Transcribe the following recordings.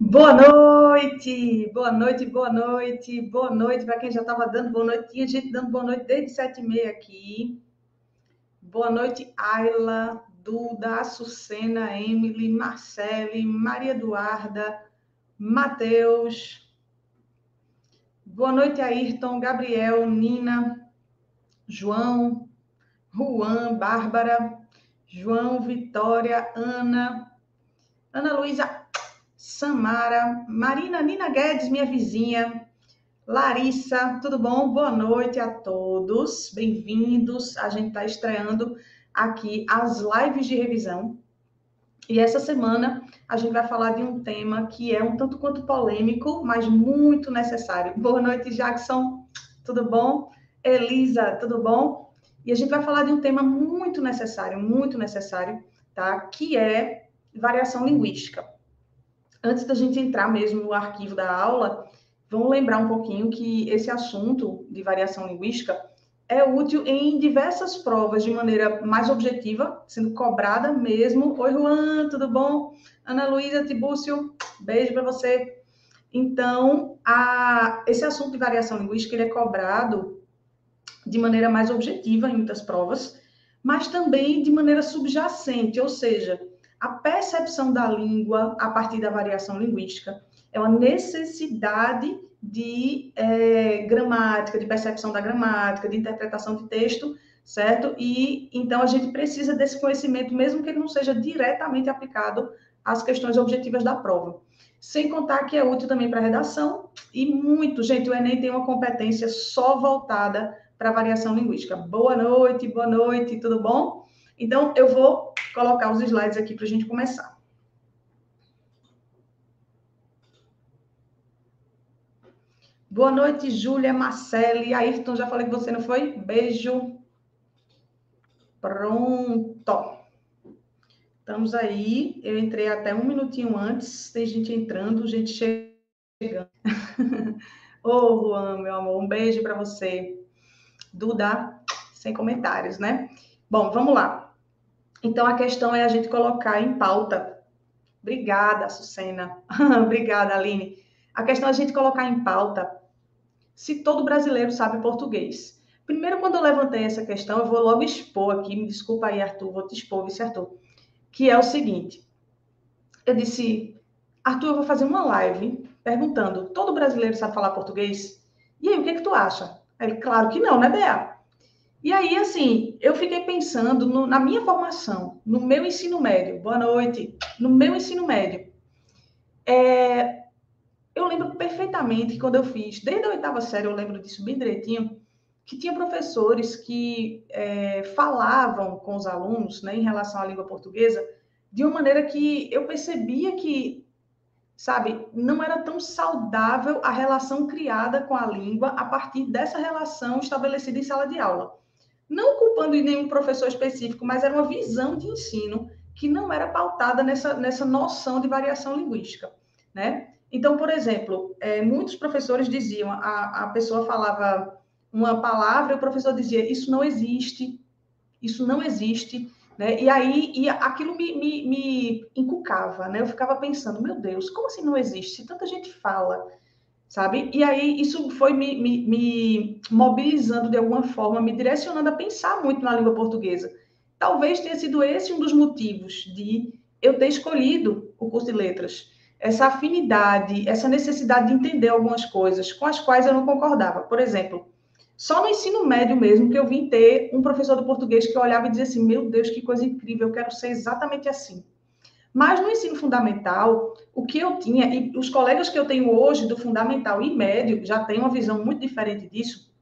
Boa noite, boa noite, boa noite, boa noite para quem já estava dando boa noite. Tinha gente dando boa noite desde sete e meia aqui. Boa noite, Ayla, Duda, Açucena, Emily, Marcele, Maria Eduarda, Matheus. Boa noite, Ayrton, Gabriel, Nina, João, Juan, Bárbara, João, Vitória, Ana, Ana Luísa, Samara, Marina Nina Guedes, minha vizinha, Larissa, tudo bom? Boa noite a todos, bem-vindos. A gente está estreando aqui as lives de revisão. E essa semana a gente vai falar de um tema que é um tanto quanto polêmico, mas muito necessário. Boa noite, Jackson, tudo bom? Elisa, tudo bom? E a gente vai falar de um tema muito necessário, muito necessário, tá? Que é variação linguística antes da gente entrar mesmo no arquivo da aula, vamos lembrar um pouquinho que esse assunto de variação linguística é útil em diversas provas de maneira mais objetiva, sendo cobrada mesmo. Oi, Juan, tudo bom? Ana Luísa Tibúcio, beijo para você. Então, a, esse assunto de variação linguística ele é cobrado de maneira mais objetiva em muitas provas, mas também de maneira subjacente, ou seja, a percepção da língua a partir da variação linguística é uma necessidade de é, gramática, de percepção da gramática, de interpretação de texto, certo? E então a gente precisa desse conhecimento, mesmo que ele não seja diretamente aplicado às questões objetivas da prova. Sem contar que é útil também para redação e muito, gente, o Enem tem uma competência só voltada para variação linguística. Boa noite, boa noite, tudo bom? Então, eu vou colocar os slides aqui para a gente começar. Boa noite, Júlia, Marcele, Ayrton, já falei com você, não foi? Beijo. Pronto. Estamos aí. Eu entrei até um minutinho antes. Tem gente entrando, gente chegando. Ô, oh, Juan, meu amor, um beijo para você. Duda, sem comentários, né? Bom, vamos lá. Então, a questão é a gente colocar em pauta. Obrigada, Sucena. Obrigada, Aline. A questão é a gente colocar em pauta se todo brasileiro sabe português. Primeiro, quando eu levantei essa questão, eu vou logo expor aqui, me desculpa aí, Arthur, vou te expor, vice Arthur, que é o seguinte. Eu disse, Arthur, eu vou fazer uma live perguntando, todo brasileiro sabe falar português? E aí, o que, é que tu acha? Ele, claro que não, né, Bea? E aí, assim, eu fiquei pensando no, na minha formação, no meu ensino médio. Boa noite. No meu ensino médio. É, eu lembro perfeitamente que quando eu fiz, desde a oitava série, eu lembro disso bem direitinho, que tinha professores que é, falavam com os alunos né, em relação à língua portuguesa de uma maneira que eu percebia que, sabe, não era tão saudável a relação criada com a língua a partir dessa relação estabelecida em sala de aula não culpando nenhum professor específico, mas era uma visão de ensino que não era pautada nessa, nessa noção de variação linguística, né? Então, por exemplo, é, muitos professores diziam, a, a pessoa falava uma palavra, e o professor dizia, isso não existe, isso não existe, né? E aí e aquilo me, me, me encucava, né? Eu ficava pensando, meu Deus, como assim não existe? Se tanta gente fala, sabe? E aí isso foi me, me, me, mobilizando de alguma forma, me direcionando a pensar muito na língua portuguesa. Talvez tenha sido esse um dos motivos de eu ter escolhido o curso de letras. Essa afinidade, essa necessidade de entender algumas coisas com as quais eu não concordava. Por exemplo, só no ensino médio mesmo que eu vim ter um professor de português que olhava e dizia assim: Meu Deus, que coisa incrível, eu quero ser exatamente assim. Mas no ensino fundamental, o que eu tinha, e os colegas que eu tenho hoje do fundamental e médio já têm uma visão muito diferente disso,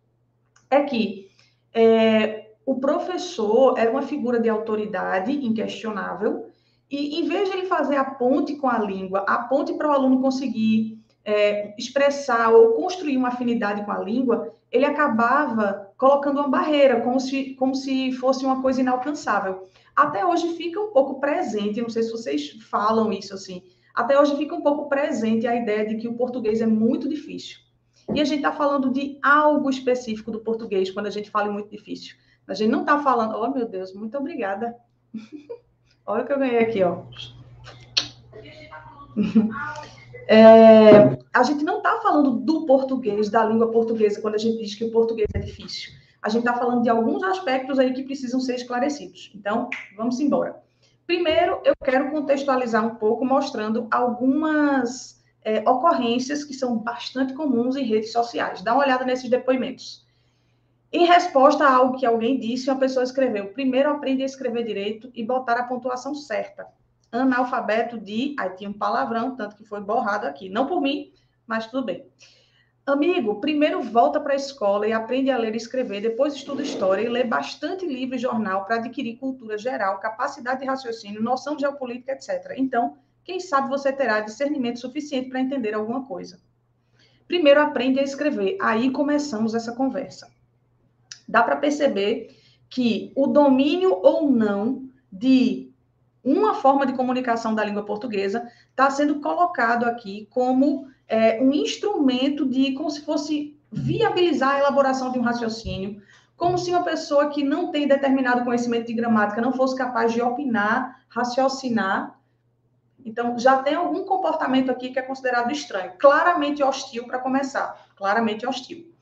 é que é, o professor era uma figura de autoridade inquestionável, e em vez de ele fazer a ponte com a língua, a ponte para o aluno conseguir é, expressar ou construir uma afinidade com a língua, ele acabava colocando uma barreira, como se, como se fosse uma coisa inalcançável até hoje fica um pouco presente, não sei se vocês falam isso assim, até hoje fica um pouco presente a ideia de que o português é muito difícil. E a gente está falando de algo específico do português quando a gente fala em muito difícil. A gente não está falando, oh meu Deus, muito obrigada. Olha o que eu ganhei aqui, ó. É, a gente não está falando do português, da língua portuguesa, quando a gente diz que o português é difícil. A gente está falando de alguns aspectos aí que precisam ser esclarecidos. Então, vamos embora. Primeiro, eu quero contextualizar um pouco, mostrando algumas é, ocorrências que são bastante comuns em redes sociais. Dá uma olhada nesses depoimentos. Em resposta a algo que alguém disse, uma pessoa escreveu: primeiro aprende a escrever direito e botar a pontuação certa. Analfabeto de. Aí tinha um palavrão, tanto que foi borrado aqui. Não por mim, mas tudo bem. Amigo, primeiro volta para a escola e aprende a ler e escrever, depois estuda história e lê bastante livro e jornal para adquirir cultura geral, capacidade de raciocínio, noção de geopolítica, etc. Então, quem sabe você terá discernimento suficiente para entender alguma coisa. Primeiro aprende a escrever, aí começamos essa conversa. Dá para perceber que o domínio ou não de uma forma de comunicação da língua portuguesa está sendo colocado aqui como é, um instrumento de, como se fosse viabilizar a elaboração de um raciocínio, como se uma pessoa que não tem determinado conhecimento de gramática não fosse capaz de opinar, raciocinar então, já tem algum comportamento aqui que é considerado estranho, claramente hostil para começar, claramente hostil.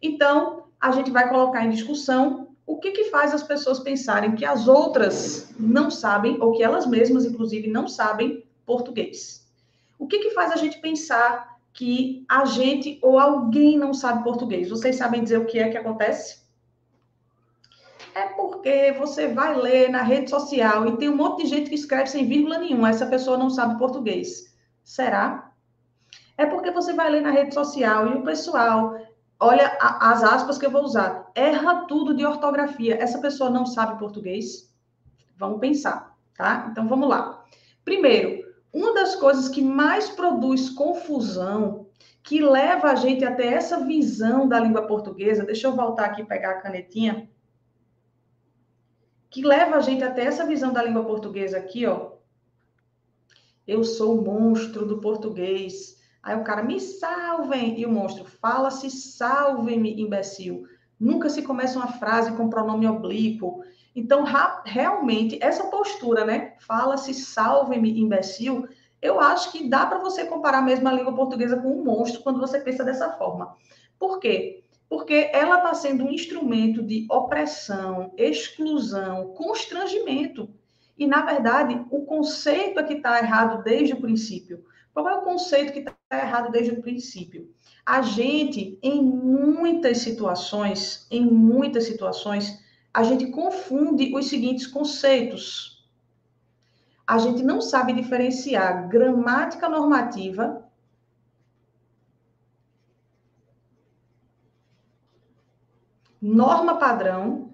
Então, a gente vai colocar em discussão o que, que faz as pessoas pensarem que as outras não sabem, ou que elas mesmas, inclusive, não sabem português. O que, que faz a gente pensar que a gente ou alguém não sabe português? Vocês sabem dizer o que é que acontece? É porque você vai ler na rede social e tem um monte de gente que escreve sem vírgula nenhuma, essa pessoa não sabe português. Será? É porque você vai ler na rede social e o pessoal, olha as aspas que eu vou usar, erra tudo de ortografia. Essa pessoa não sabe português? Vamos pensar, tá? Então vamos lá. Primeiro, uma das coisas que mais produz confusão, que leva a gente até essa visão da língua portuguesa, deixa eu voltar aqui e pegar a canetinha que leva a gente até essa visão da língua portuguesa aqui, ó. Eu sou o monstro do português. Aí o cara, me salvem. E o monstro, fala-se, salve-me, imbecil. Nunca se começa uma frase com pronome oblíquo. Então, realmente, essa postura, né? Fala-se, salve-me, imbecil. Eu acho que dá para você comparar mesmo a língua portuguesa com um monstro quando você pensa dessa forma. Por quê? porque ela está sendo um instrumento de opressão, exclusão, constrangimento. E, na verdade, o conceito é que está errado desde o princípio. Qual é o conceito que está errado desde o princípio? A gente, em muitas situações, em muitas situações, a gente confunde os seguintes conceitos. A gente não sabe diferenciar gramática normativa norma padrão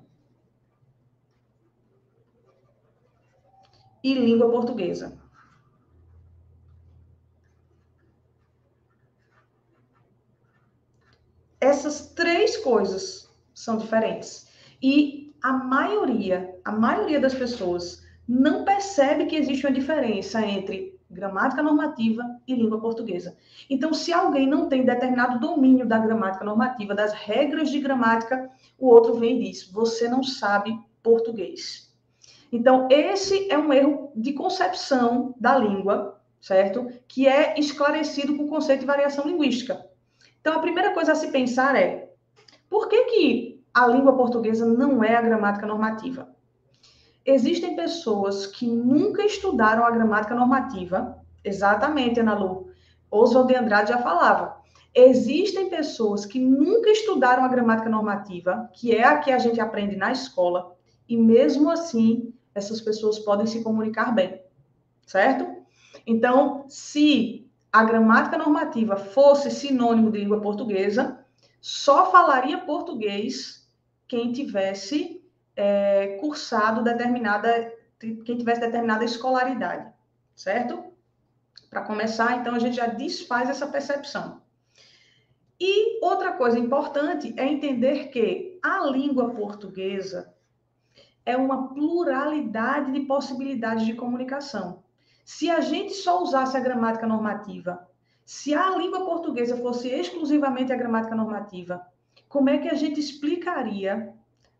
e língua portuguesa. Essas três coisas são diferentes. E a maioria, a maioria das pessoas não percebe que existe uma diferença entre gramática normativa e língua portuguesa. Então, se alguém não tem determinado domínio da gramática normativa, das regras de gramática, o outro vem e diz: você não sabe português. Então, esse é um erro de concepção da língua, certo? Que é esclarecido com o conceito de variação linguística. Então, a primeira coisa a se pensar é: por que, que a língua portuguesa não é a gramática normativa? existem pessoas que nunca estudaram a gramática normativa, exatamente, Ana Lu. Oswald de Andrade já falava. Existem pessoas que nunca estudaram a gramática normativa, que é a que a gente aprende na escola, e mesmo assim, essas pessoas podem se comunicar bem, certo? Então, se a gramática normativa fosse sinônimo de língua portuguesa, só falaria português quem tivesse é, cursado determinada, quem tivesse determinada escolaridade, certo? Para começar, então, a gente já desfaz essa percepção. E outra coisa importante é entender que a língua portuguesa é uma pluralidade de possibilidades de comunicação. Se a gente só usasse a gramática normativa, se a língua portuguesa fosse exclusivamente a gramática normativa, como é que a gente explicaria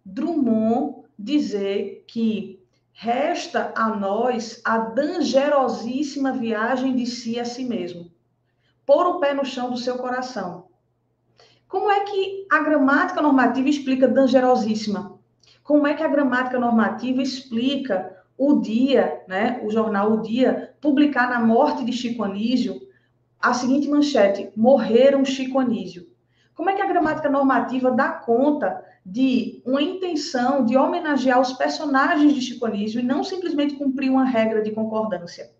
Drummond dizer que resta a nós a dangerosíssima viagem de si a si mesmo. pôr o pé no chão do seu coração. Como é que a gramática normativa explica dangerosíssima? Como é que a gramática normativa explica o dia, né, o jornal O Dia, publicar na morte de Chico Anísio a seguinte manchete: morreram Chico Anísio. Como é que a gramática normativa dá conta de uma intenção de homenagear os personagens de Chico Anísio e não simplesmente cumprir uma regra de concordância?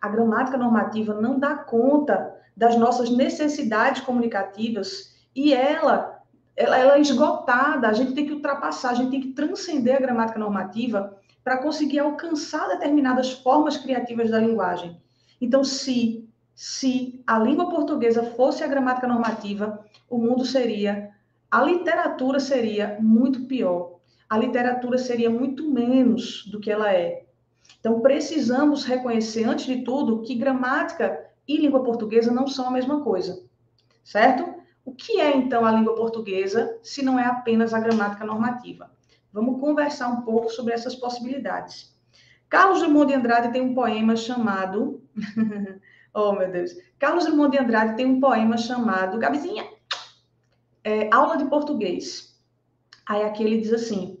A gramática normativa não dá conta das nossas necessidades comunicativas e ela, ela, ela é esgotada. A gente tem que ultrapassar, a gente tem que transcender a gramática normativa para conseguir alcançar determinadas formas criativas da linguagem. Então, se, se a língua portuguesa fosse a gramática normativa, o mundo seria, a literatura seria muito pior. A literatura seria muito menos do que ela é. Então, precisamos reconhecer, antes de tudo, que gramática e língua portuguesa não são a mesma coisa, certo? O que é, então, a língua portuguesa, se não é apenas a gramática normativa? Vamos conversar um pouco sobre essas possibilidades. Carlos Drummond de Andrade tem um poema chamado. oh, meu Deus. Carlos Drummond de Andrade tem um poema chamado. Gabizinha! É, Aula de Português. Aí aqui ele diz assim: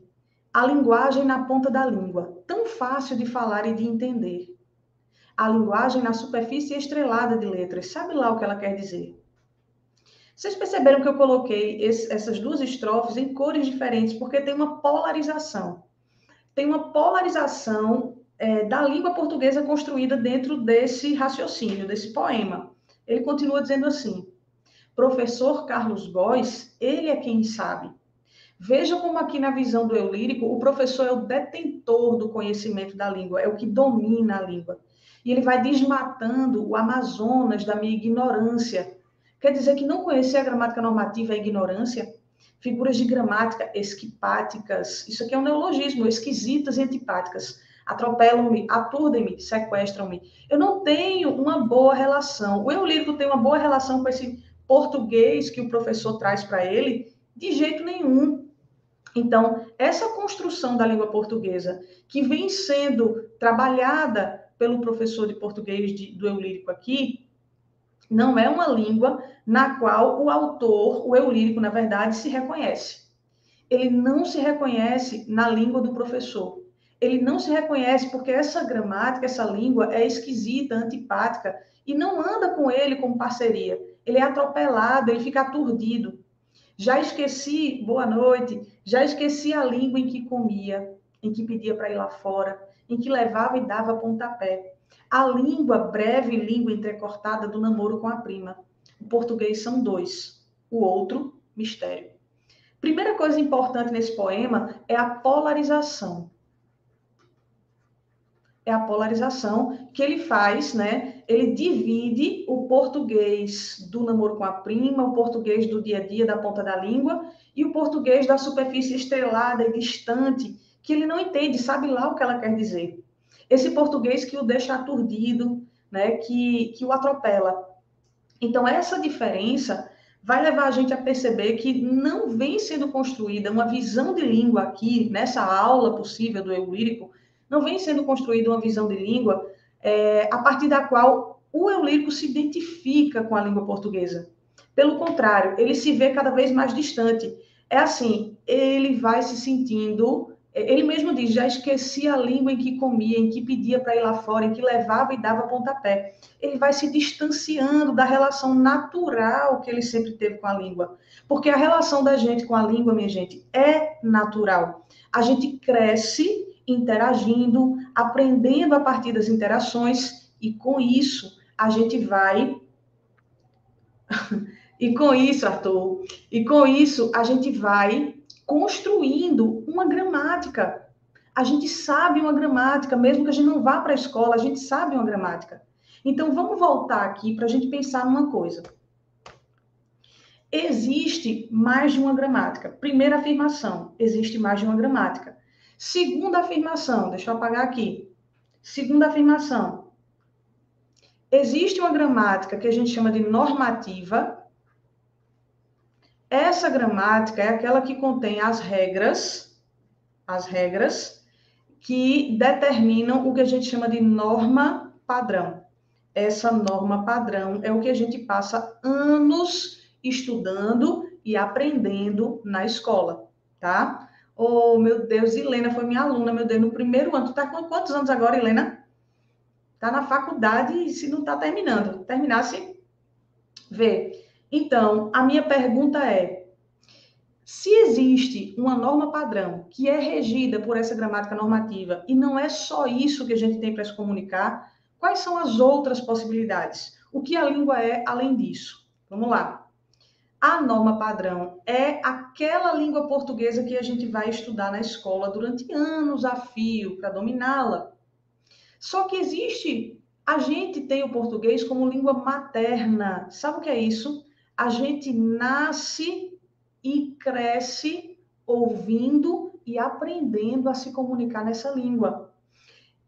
a linguagem na ponta da língua, tão fácil de falar e de entender. A linguagem na superfície estrelada de letras, sabe lá o que ela quer dizer. Vocês perceberam que eu coloquei esse, essas duas estrofes em cores diferentes, porque tem uma polarização. Tem uma polarização é, da língua portuguesa construída dentro desse raciocínio, desse poema. Ele continua dizendo assim: Professor Carlos Góes, ele é quem sabe. Veja como aqui na visão do eu lírico, o professor é o detentor do conhecimento da língua, é o que domina a língua. E ele vai desmatando o Amazonas da minha ignorância, Quer dizer que não conhecer a gramática normativa é ignorância? Figuras de gramática esquipáticas, isso aqui é um neologismo, esquisitas e antipáticas. Atropelam-me, aturdem-me, sequestram-me. Eu não tenho uma boa relação. O eu lírico tem uma boa relação com esse português que o professor traz para ele? De jeito nenhum. Então, essa construção da língua portuguesa, que vem sendo trabalhada pelo professor de português de, do eu lírico aqui, não é uma língua na qual o autor, o eu lírico, na verdade, se reconhece. Ele não se reconhece na língua do professor. Ele não se reconhece porque essa gramática, essa língua é esquisita, antipática e não anda com ele como parceria. Ele é atropelado, ele fica aturdido. Já esqueci, boa noite, já esqueci a língua em que comia, em que pedia para ir lá fora, em que levava e dava pontapé. A língua breve língua entrecortada do namoro com a prima. O português são dois, o outro, mistério. Primeira coisa importante nesse poema é a polarização. É a polarização que ele faz, né? Ele divide o português do namoro com a prima, o português do dia a dia, da ponta da língua, e o português da superfície estrelada e distante, que ele não entende, sabe lá o que ela quer dizer esse português que o deixa aturdido, né, que, que o atropela. Então, essa diferença vai levar a gente a perceber que não vem sendo construída uma visão de língua aqui, nessa aula possível do eu lírico, não vem sendo construída uma visão de língua é, a partir da qual o eu lírico se identifica com a língua portuguesa. Pelo contrário, ele se vê cada vez mais distante. É assim, ele vai se sentindo ele mesmo diz: já esqueci a língua em que comia, em que pedia para ir lá fora, em que levava e dava pontapé. Ele vai se distanciando da relação natural que ele sempre teve com a língua. Porque a relação da gente com a língua, minha gente, é natural. A gente cresce interagindo, aprendendo a partir das interações, e com isso a gente vai. e com isso, Arthur, e com isso a gente vai construindo uma gramática. A gente sabe uma gramática, mesmo que a gente não vá para a escola, a gente sabe uma gramática. Então, vamos voltar aqui para a gente pensar numa coisa. Existe mais de uma gramática. Primeira afirmação, existe mais de uma gramática. Segunda afirmação, deixa eu apagar aqui. Segunda afirmação, existe uma gramática que a gente chama de normativa, essa gramática é aquela que contém as regras, as regras que determinam o que a gente chama de norma padrão. essa norma padrão. É o que a gente passa anos estudando e aprendendo na escola, tá? Oh, meu Deus, Helena foi minha aluna, meu Deus, no primeiro ano. Tu tá com quantos anos agora, Helena? Tá na faculdade e se não tá terminando. Terminasse, vê. Então, a minha pergunta é: se existe uma norma padrão que é regida por essa gramática normativa e não é só isso que a gente tem para se comunicar, quais são as outras possibilidades? O que a língua é além disso? Vamos lá. A norma padrão é aquela língua portuguesa que a gente vai estudar na escola durante anos a fio para dominá-la. Só que existe, a gente tem o português como língua materna. Sabe o que é isso? A gente nasce e cresce ouvindo e aprendendo a se comunicar nessa língua.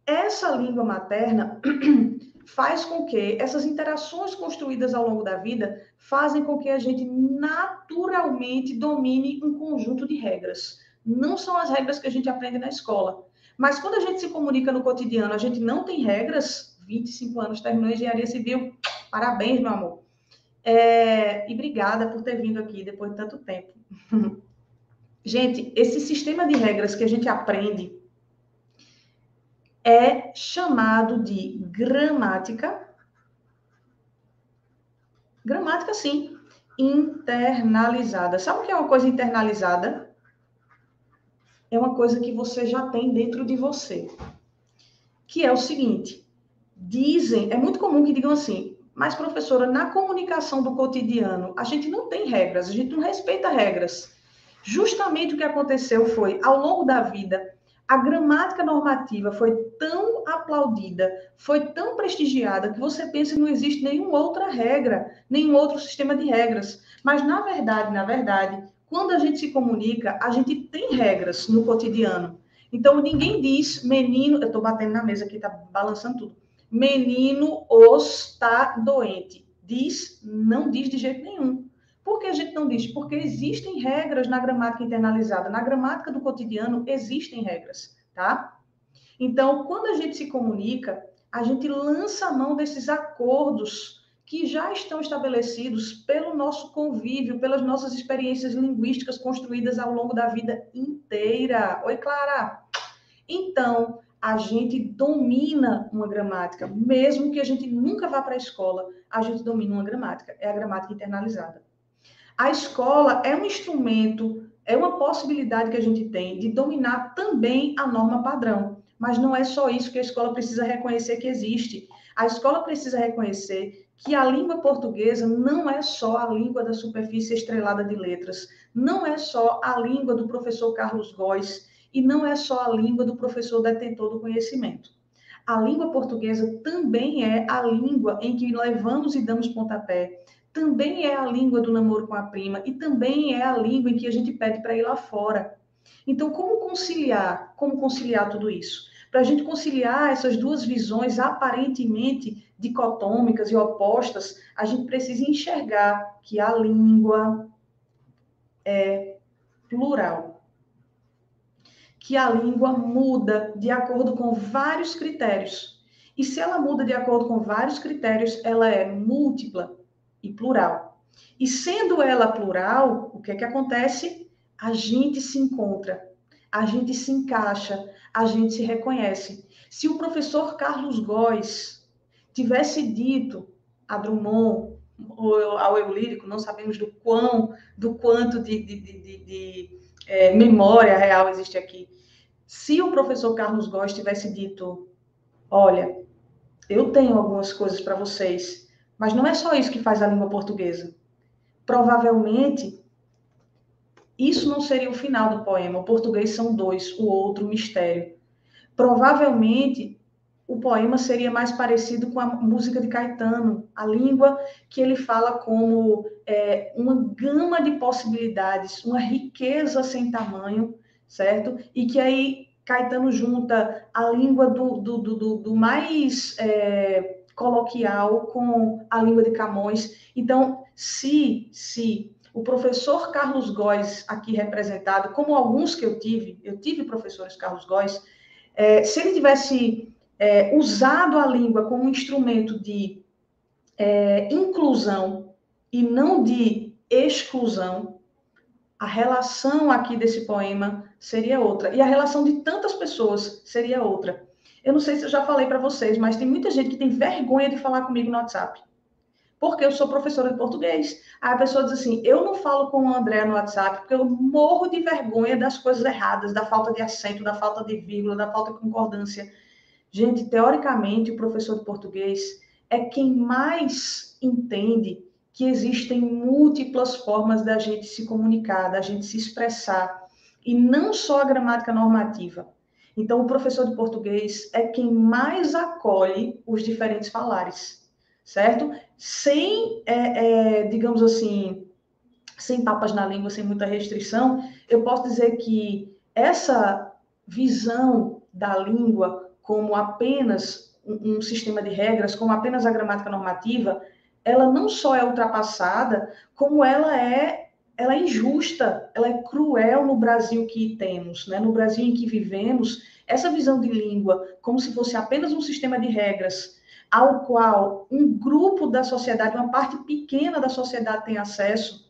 Essa língua materna faz com que essas interações construídas ao longo da vida fazem com que a gente naturalmente domine um conjunto de regras. Não são as regras que a gente aprende na escola. Mas quando a gente se comunica no cotidiano, a gente não tem regras. 25 anos, terminou engenharia civil. Parabéns, meu amor. É, e obrigada por ter vindo aqui depois de tanto tempo. gente, esse sistema de regras que a gente aprende é chamado de gramática. Gramática, sim, internalizada. Sabe o que é uma coisa internalizada? É uma coisa que você já tem dentro de você. Que é o seguinte: dizem, é muito comum que digam assim, mas professora, na comunicação do cotidiano, a gente não tem regras, a gente não respeita regras. Justamente o que aconteceu foi, ao longo da vida, a gramática normativa foi tão aplaudida, foi tão prestigiada, que você pensa que não existe nenhuma outra regra, nenhum outro sistema de regras. Mas, na verdade, na verdade, quando a gente se comunica, a gente tem regras no cotidiano. Então, ninguém diz, menino, eu estou batendo na mesa aqui, está balançando tudo. Menino os está doente. Diz, não diz de jeito nenhum. Por que a gente não diz? Porque existem regras na gramática internalizada. Na gramática do cotidiano existem regras, tá? Então, quando a gente se comunica, a gente lança a mão desses acordos que já estão estabelecidos pelo nosso convívio, pelas nossas experiências linguísticas construídas ao longo da vida inteira. Oi, Clara. Então, a gente domina uma gramática, mesmo que a gente nunca vá para a escola, a gente domina uma gramática. É a gramática internalizada. A escola é um instrumento, é uma possibilidade que a gente tem de dominar também a norma padrão. Mas não é só isso que a escola precisa reconhecer que existe. A escola precisa reconhecer que a língua portuguesa não é só a língua da superfície estrelada de letras, não é só a língua do professor Carlos Góes e não é só a língua do professor detentor do conhecimento. A língua portuguesa também é a língua em que levamos e damos pontapé, também é a língua do namoro com a prima e também é a língua em que a gente pede para ir lá fora. Então, como conciliar? Como conciliar tudo isso? Para a gente conciliar essas duas visões aparentemente dicotômicas e opostas, a gente precisa enxergar que a língua é plural. Que a língua muda de acordo com vários critérios. E se ela muda de acordo com vários critérios, ela é múltipla e plural. E sendo ela plural, o que é que acontece? A gente se encontra, a gente se encaixa, a gente se reconhece. Se o professor Carlos Góes tivesse dito a Drummond ou ao eu lírico, não sabemos do quão, do quanto de, de, de, de, é, memória real existe aqui. Se o professor Carlos Góes tivesse dito, olha, eu tenho algumas coisas para vocês, mas não é só isso que faz a língua portuguesa. Provavelmente, isso não seria o final do poema. O português são dois, o outro, mistério. Provavelmente, o poema seria mais parecido com a música de Caetano, a língua que ele fala como é, uma gama de possibilidades, uma riqueza sem tamanho, certo? E que aí Caetano junta a língua do, do, do, do mais. É, coloquial com a língua de Camões. Então, se, se o professor Carlos Góes, aqui representado, como alguns que eu tive, eu tive professores Carlos Góes, é, se ele tivesse é, usado a língua como um instrumento de é, inclusão e não de exclusão, a relação aqui desse poema seria outra. E a relação de tantas pessoas seria outra. Eu não sei se eu já falei para vocês, mas tem muita gente que tem vergonha de falar comigo no WhatsApp. Porque eu sou professora de português. Aí a pessoa diz assim: eu não falo com o André no WhatsApp porque eu morro de vergonha das coisas erradas, da falta de acento, da falta de vírgula, da falta de concordância. Gente, teoricamente, o professor de português é quem mais entende que existem múltiplas formas da gente se comunicar, da gente se expressar, e não só a gramática normativa. Então, o professor de português é quem mais acolhe os diferentes falares, certo? Sem, é, é, digamos assim, sem papas na língua, sem muita restrição, eu posso dizer que essa visão da língua como apenas um, um sistema de regras, como apenas a gramática normativa, ela não só é ultrapassada, como ela é ela é injusta, ela é cruel no Brasil que temos, né? no Brasil em que vivemos, essa visão de língua como se fosse apenas um sistema de regras ao qual um grupo da sociedade, uma parte pequena da sociedade tem acesso,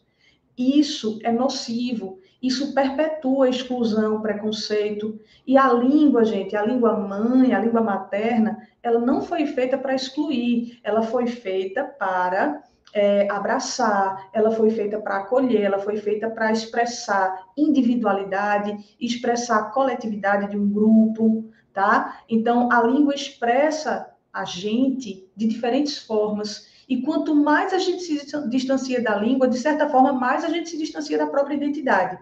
isso é nocivo, isso perpetua a exclusão, preconceito. E a língua, gente, a língua mãe, a língua materna, ela não foi feita para excluir, ela foi feita para é, abraçar, ela foi feita para acolher, ela foi feita para expressar individualidade, expressar a coletividade de um grupo, tá? Então, a língua expressa a gente de diferentes formas. E quanto mais a gente se distancia da língua, de certa forma, mais a gente se distancia da própria identidade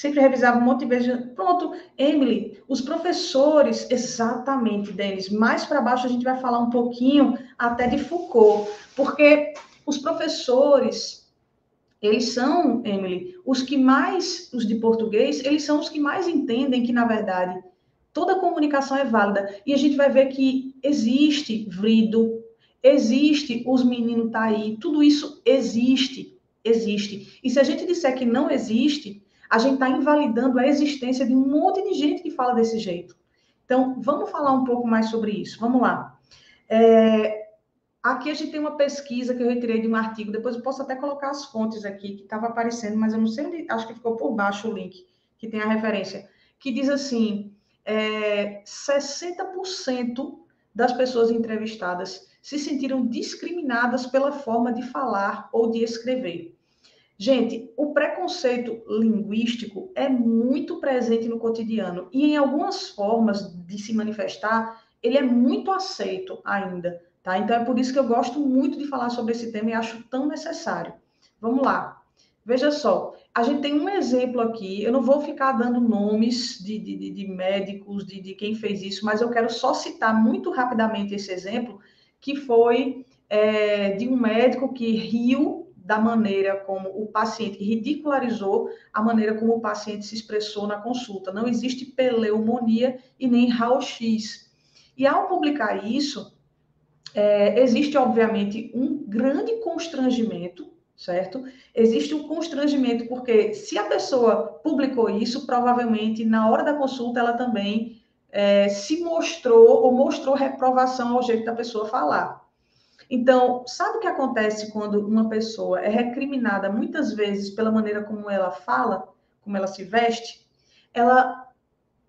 sempre revisava um monte de vezes. Pronto, Emily, os professores, exatamente, Denis. Mais para baixo a gente vai falar um pouquinho até de Foucault, porque os professores, eles são, Emily, os que mais, os de português, eles são os que mais entendem que, na verdade, toda comunicação é válida. E a gente vai ver que existe vrido, existe os meninos tá aí, tudo isso existe, existe. E se a gente disser que não existe, a gente está invalidando a existência de um monte de gente que fala desse jeito. Então, vamos falar um pouco mais sobre isso. Vamos lá. É, aqui a gente tem uma pesquisa que eu retirei de um artigo, depois eu posso até colocar as fontes aqui, que estava aparecendo, mas eu não sei onde, acho que ficou por baixo o link, que tem a referência, que diz assim: é, 60% das pessoas entrevistadas se sentiram discriminadas pela forma de falar ou de escrever. Gente, o preconceito linguístico é muito presente no cotidiano e em algumas formas de se manifestar, ele é muito aceito ainda, tá? Então é por isso que eu gosto muito de falar sobre esse tema e acho tão necessário. Vamos lá. Veja só, a gente tem um exemplo aqui, eu não vou ficar dando nomes de, de, de médicos, de, de quem fez isso, mas eu quero só citar muito rapidamente esse exemplo, que foi é, de um médico que riu da maneira como o paciente ridicularizou a maneira como o paciente se expressou na consulta. Não existe pneumonia e nem raio-x. E ao publicar isso, é, existe, obviamente, um grande constrangimento, certo? Existe um constrangimento, porque se a pessoa publicou isso, provavelmente na hora da consulta ela também é, se mostrou ou mostrou reprovação ao jeito da pessoa falar. Então, sabe o que acontece quando uma pessoa é recriminada muitas vezes pela maneira como ela fala, como ela se veste? Ela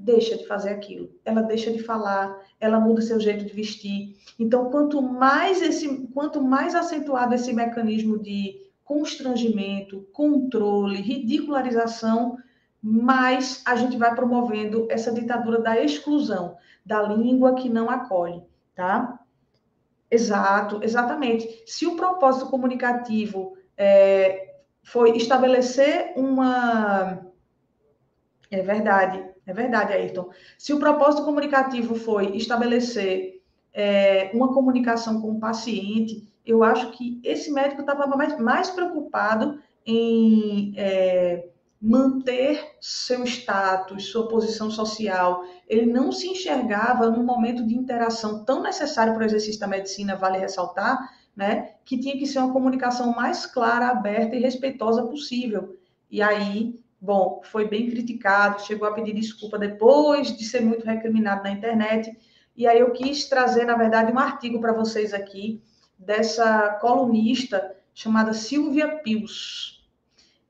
deixa de fazer aquilo, ela deixa de falar, ela muda seu jeito de vestir. Então, quanto mais esse, quanto mais acentuado esse mecanismo de constrangimento, controle, ridicularização, mais a gente vai promovendo essa ditadura da exclusão, da língua que não acolhe, tá? Exato, exatamente. Se o propósito comunicativo é, foi estabelecer uma. É verdade, é verdade, Ayrton. Se o propósito comunicativo foi estabelecer é, uma comunicação com o paciente, eu acho que esse médico estava mais, mais preocupado em é, manter seu status, sua posição social. Ele não se enxergava num momento de interação tão necessário para o exercício da medicina, vale ressaltar, né, que tinha que ser uma comunicação mais clara, aberta e respeitosa possível. E aí bom, foi bem criticado, chegou a pedir desculpa depois de ser muito recriminado na internet. E aí eu quis trazer, na verdade, um artigo para vocês aqui dessa colunista chamada Silvia Pius.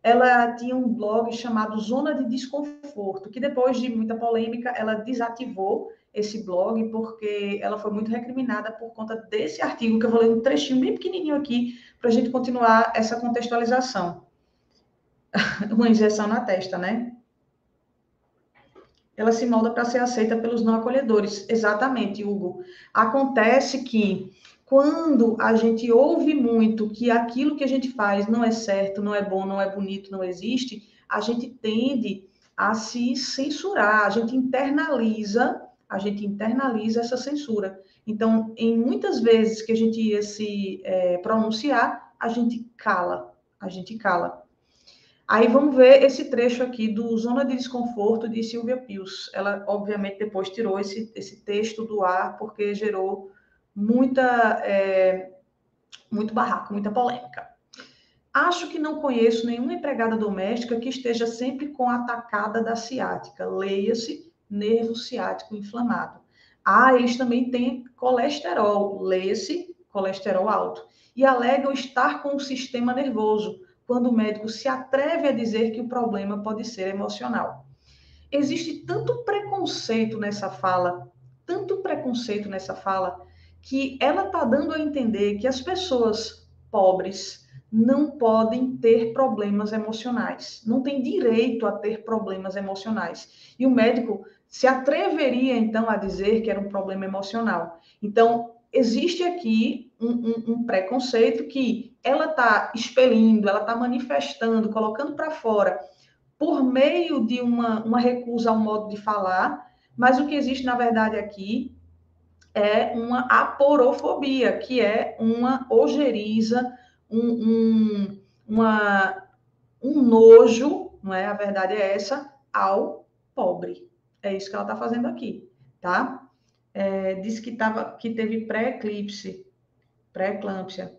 Ela tinha um blog chamado Zona de Desconforto, que depois de muita polêmica, ela desativou esse blog porque ela foi muito recriminada por conta desse artigo, que eu vou ler um trechinho bem pequenininho aqui, para a gente continuar essa contextualização. Uma injeção na testa, né? Ela se molda para ser aceita pelos não acolhedores. Exatamente, Hugo. Acontece que quando a gente ouve muito que aquilo que a gente faz não é certo, não é bom, não é bonito, não existe, a gente tende a se censurar, a gente internaliza, a gente internaliza essa censura. Então, em muitas vezes que a gente ia se é, pronunciar, a gente cala, a gente cala. Aí vamos ver esse trecho aqui do Zona de Desconforto de Silvia Pius. Ela, obviamente, depois tirou esse, esse texto do ar porque gerou muita, é, muito barraco, muita polêmica. Acho que não conheço nenhuma empregada doméstica que esteja sempre com a atacada da ciática. Leia-se nervo ciático inflamado. Ah, eles também têm colesterol. Leia-se colesterol alto. E alegam estar com o sistema nervoso, quando o médico se atreve a dizer que o problema pode ser emocional. Existe tanto preconceito nessa fala, tanto preconceito nessa fala, que ela está dando a entender que as pessoas pobres não podem ter problemas emocionais, não tem direito a ter problemas emocionais. E o médico se atreveria, então, a dizer que era um problema emocional. Então, existe aqui um, um, um preconceito que ela está expelindo, ela está manifestando, colocando para fora, por meio de uma, uma recusa ao modo de falar, mas o que existe, na verdade, aqui é uma aporofobia, que é uma ojeriza, um, um, uma, um nojo, não é? A verdade é essa, ao pobre. É isso que ela está fazendo aqui, tá? É, diz que, tava, que teve pré-eclipse, pré-eclâmpsia.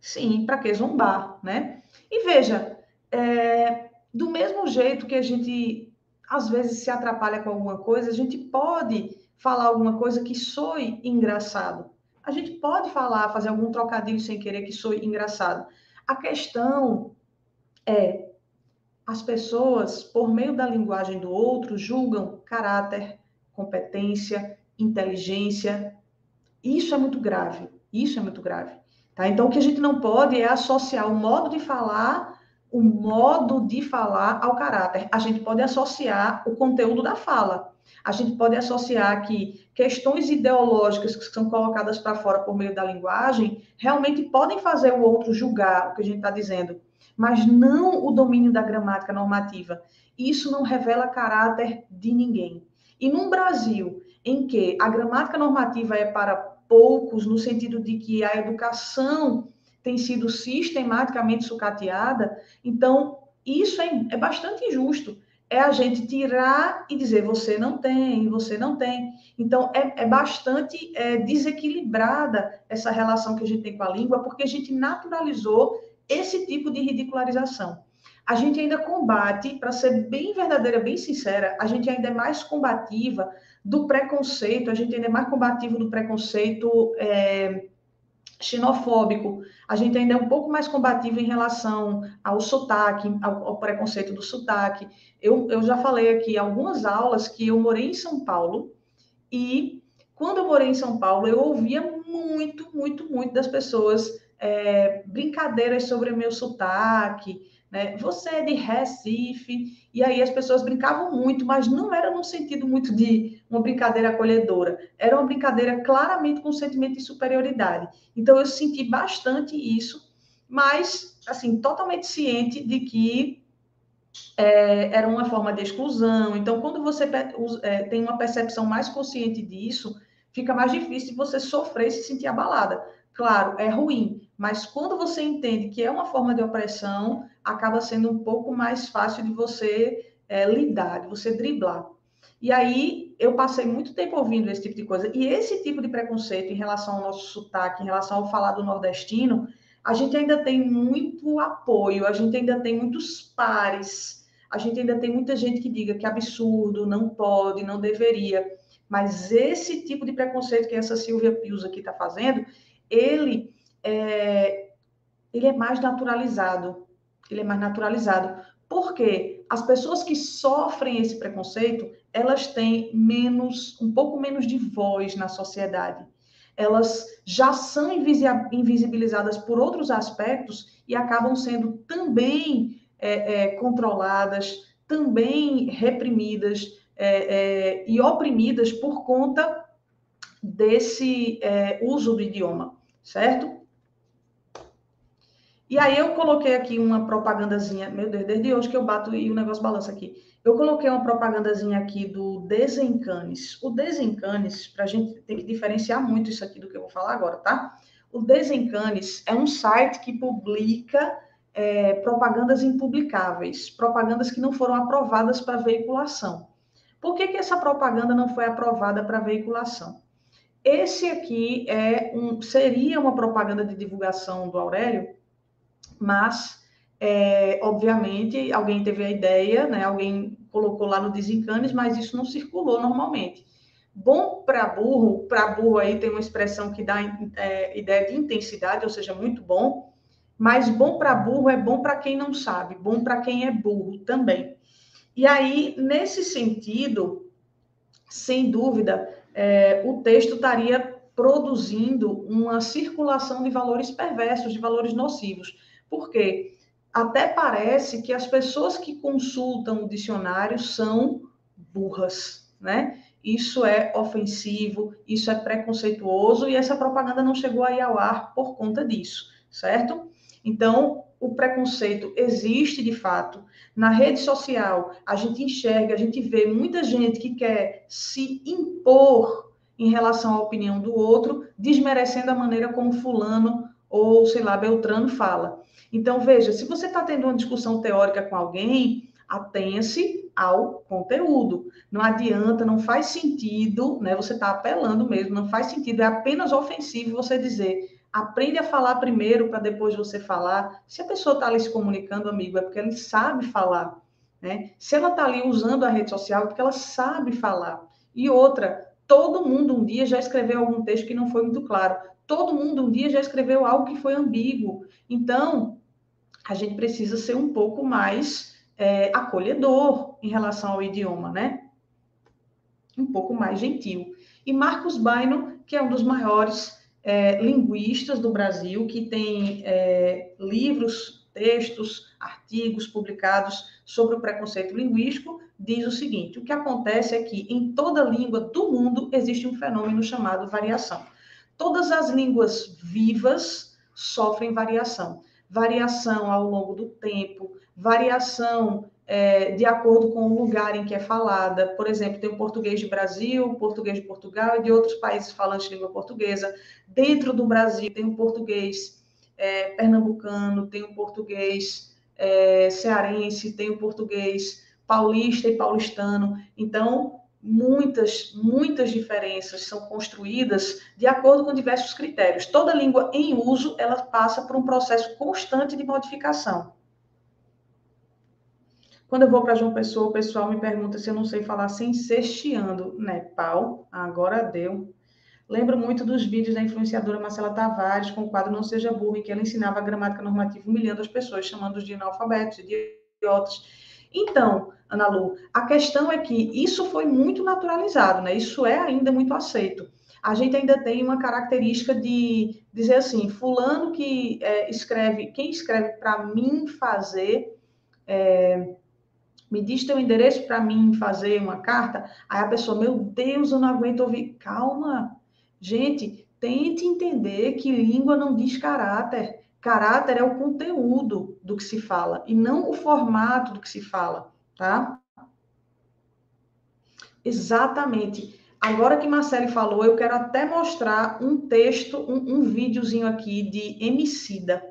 Sim, para que zombar, né? E veja, é, do mesmo jeito que a gente às vezes se atrapalha com alguma coisa, a gente pode falar alguma coisa que soe engraçado. A gente pode falar, fazer algum trocadilho sem querer que soe engraçado. A questão é as pessoas, por meio da linguagem do outro, julgam caráter, competência, inteligência. Isso é muito grave. Isso é muito grave. Tá? Então, o que a gente não pode é associar o modo de falar o modo de falar ao caráter. A gente pode associar o conteúdo da fala. A gente pode associar que questões ideológicas que são colocadas para fora por meio da linguagem realmente podem fazer o outro julgar o que a gente está dizendo, mas não o domínio da gramática normativa. Isso não revela caráter de ninguém. E num Brasil em que a gramática normativa é para poucos, no sentido de que a educação tem sido sistematicamente sucateada, então isso é, é bastante injusto. É a gente tirar e dizer você não tem, você não tem. Então é, é bastante é, desequilibrada essa relação que a gente tem com a língua, porque a gente naturalizou esse tipo de ridicularização. A gente ainda combate, para ser bem verdadeira, bem sincera, a gente ainda é mais combativa do preconceito, a gente ainda é mais combativo do preconceito é, xenofóbico, a gente ainda é um pouco mais combativo em relação ao sotaque, ao, ao preconceito do sotaque. Eu, eu já falei aqui algumas aulas que eu morei em São Paulo e quando eu morei em São Paulo, eu ouvia muito, muito, muito das pessoas é, brincadeiras sobre o meu sotaque, né? Você é de Recife, e aí as pessoas brincavam muito, mas não era num sentido muito de uma brincadeira acolhedora, era uma brincadeira claramente com um sentimento de superioridade. Então eu senti bastante isso, mas assim, totalmente ciente de que é, era uma forma de exclusão. Então, quando você é, tem uma percepção mais consciente disso, fica mais difícil você sofrer e se sentir abalada. Claro, é ruim, mas quando você entende que é uma forma de opressão, acaba sendo um pouco mais fácil de você é, lidar, de você driblar. E aí eu passei muito tempo ouvindo esse tipo de coisa. E esse tipo de preconceito em relação ao nosso sotaque, em relação ao falar do nordestino, a gente ainda tem muito apoio, a gente ainda tem muitos pares, a gente ainda tem muita gente que diga que é absurdo, não pode, não deveria. Mas esse tipo de preconceito que essa Silvia Pius aqui está fazendo, ele é, ele é mais naturalizado. Ele é mais naturalizado. Porque as pessoas que sofrem esse preconceito, elas têm menos, um pouco menos de voz na sociedade elas já são invisibilizadas por outros aspectos e acabam sendo também é, é, controladas, também reprimidas é, é e oprimidas por conta desse é, uso do idioma, certo? E aí eu coloquei aqui uma propagandazinha, meu Deus, desde hoje que eu bato e o negócio balança aqui. Eu coloquei uma propagandazinha aqui do Desencanes. O Desencanes, para a gente tem que diferenciar muito isso aqui do que eu vou falar agora, tá? O Desencanes é um site que publica é, propagandas impublicáveis, propagandas que não foram aprovadas para veiculação. Por que, que essa propaganda não foi aprovada para veiculação? Esse aqui é um, seria uma propaganda de divulgação do Aurélio, mas é, obviamente, alguém teve a ideia, né? Alguém colocou lá no desencanes, mas isso não circulou normalmente. Bom para burro, para burro aí tem uma expressão que dá é, ideia de intensidade, ou seja, muito bom. Mas bom para burro é bom para quem não sabe, bom para quem é burro também. E aí, nesse sentido, sem dúvida, é, o texto estaria produzindo uma circulação de valores perversos, de valores nocivos. Por quê? até parece que as pessoas que consultam o dicionário são burras, né? Isso é ofensivo, isso é preconceituoso e essa propaganda não chegou aí ao ar por conta disso, certo? Então, o preconceito existe de fato. Na rede social, a gente enxerga, a gente vê muita gente que quer se impor em relação à opinião do outro, desmerecendo a maneira como fulano ou, sei lá, Beltrano fala. Então, veja, se você está tendo uma discussão teórica com alguém, atenha-se ao conteúdo. Não adianta, não faz sentido, né? Você está apelando mesmo, não faz sentido, é apenas ofensivo você dizer aprende a falar primeiro para depois você falar. Se a pessoa está ali se comunicando, amigo, é porque ela sabe falar. Né? Se ela está ali usando a rede social, é porque ela sabe falar. E outra, todo mundo um dia já escreveu algum texto que não foi muito claro. Todo mundo um dia já escreveu algo que foi ambíguo. Então, a gente precisa ser um pouco mais é, acolhedor em relação ao idioma, né? Um pouco mais gentil. E Marcos Baino, que é um dos maiores é, linguistas do Brasil, que tem é, livros, textos, artigos publicados sobre o preconceito linguístico, diz o seguinte: o que acontece é que em toda língua do mundo existe um fenômeno chamado variação. Todas as línguas vivas sofrem variação. Variação ao longo do tempo, variação é, de acordo com o lugar em que é falada. Por exemplo, tem o português de Brasil, o português de Portugal e de outros países falantes de língua portuguesa. Dentro do Brasil, tem o português é, pernambucano, tem o português é, cearense, tem o português paulista e paulistano. Então, muitas, muitas diferenças são construídas de acordo com diversos critérios. Toda língua em uso, ela passa por um processo constante de modificação. Quando eu vou para João Pessoa, o pessoal me pergunta se eu não sei falar sem ser chiando. Nepal, agora deu. Lembro muito dos vídeos da influenciadora Marcela Tavares com o quadro Não Seja Burro, em que ela ensinava a gramática normativa humilhando as pessoas, chamando-os de analfabetos, idiotas. Então, Ana Lu, a questão é que isso foi muito naturalizado, né? Isso é ainda muito aceito. A gente ainda tem uma característica de dizer assim, fulano que é, escreve, quem escreve para mim fazer, é, me diz teu endereço para mim fazer uma carta, aí a pessoa, meu Deus, eu não aguento ouvir. Calma, gente, tente entender que língua não diz caráter. Caráter é o conteúdo do que se fala e não o formato do que se fala, tá? Exatamente. Agora que Marcele falou, eu quero até mostrar um texto, um, um videozinho aqui de Emicida.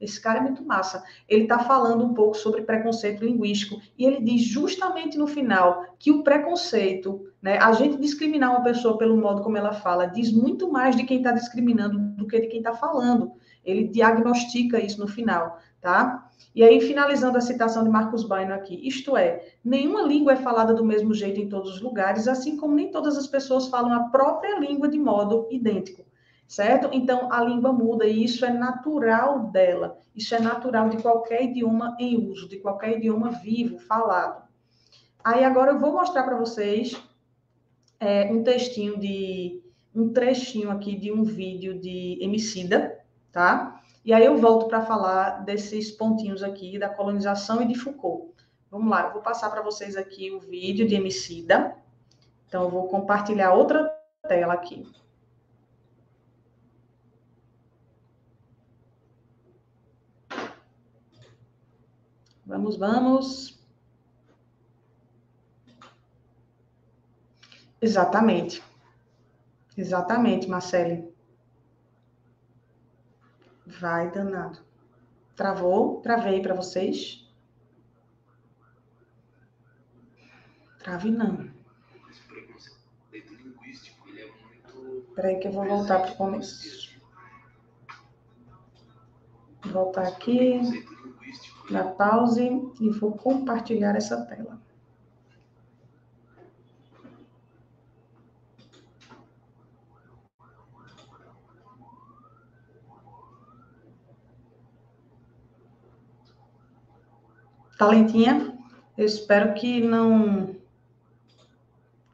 Esse cara é muito massa. Ele está falando um pouco sobre preconceito linguístico e ele diz justamente no final que o preconceito, né, a gente discriminar uma pessoa pelo modo como ela fala, diz muito mais de quem está discriminando do que de quem está falando. Ele diagnostica isso no final, tá? E aí, finalizando a citação de Marcos Baino aqui, isto é, nenhuma língua é falada do mesmo jeito em todos os lugares, assim como nem todas as pessoas falam a própria língua de modo idêntico, certo? Então, a língua muda e isso é natural dela, isso é natural de qualquer idioma em uso, de qualquer idioma vivo, falado. Aí, agora eu vou mostrar para vocês é, um textinho de, um trechinho aqui de um vídeo de Emicida, tá? E aí eu volto para falar desses pontinhos aqui da colonização e de Foucault. Vamos lá, eu vou passar para vocês aqui o vídeo de Emicida. Então, eu vou compartilhar outra tela aqui. Vamos, vamos. Exatamente. Exatamente, Marcele. Vai danado. Travou? Travei para vocês? Trave não. Espera que eu vou voltar para o começo. Voltar aqui, dar pause e vou compartilhar essa tela. Tá lentinha? Eu espero que não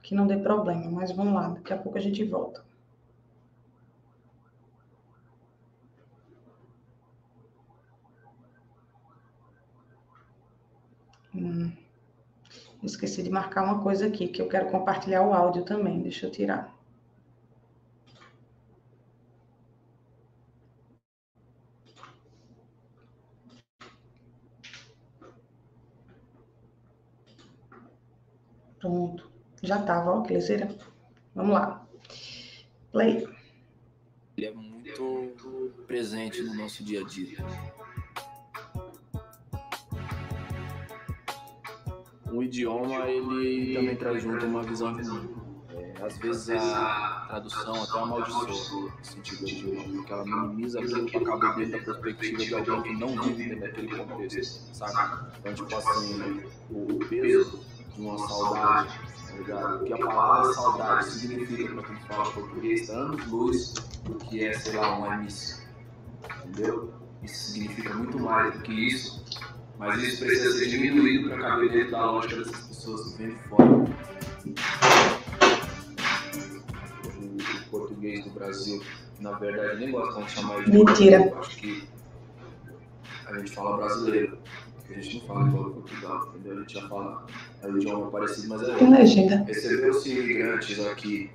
que não dê problema, mas vamos lá, daqui a pouco a gente volta. Hum. Esqueci de marcar uma coisa aqui, que eu quero compartilhar o áudio também. Deixa eu tirar. Pronto. Já estava, ó, que. Vamos lá. Play. Ele é muito presente no nosso dia a dia. O idioma, ele também traz junto uma visão de mundo. É, às vezes a tradução até amaldiçoa o sentido do idioma, porque ela minimiza aquilo que acaba dentro da perspectiva de alguém que não vive dentro daquele contexto, sabe? Então, tipo assim, o peso de uma saudade, tá ligado? Que a palavra saudade significa para quem fala português anos luz do que é, sei lá, uma missa. Entendeu? Isso significa muito mais do que isso, mas isso precisa ser diminuído para caber dentro da lógica dessas pessoas que vêm de fora. O português do Brasil, na verdade, nem gosto de chamar de Mentira. Acho que a gente fala brasileiro a gente não fala igual Portugal, entendeu? A gente já fala é um idioma parecido, mas é legenda. Recebeu-se imigrantes aqui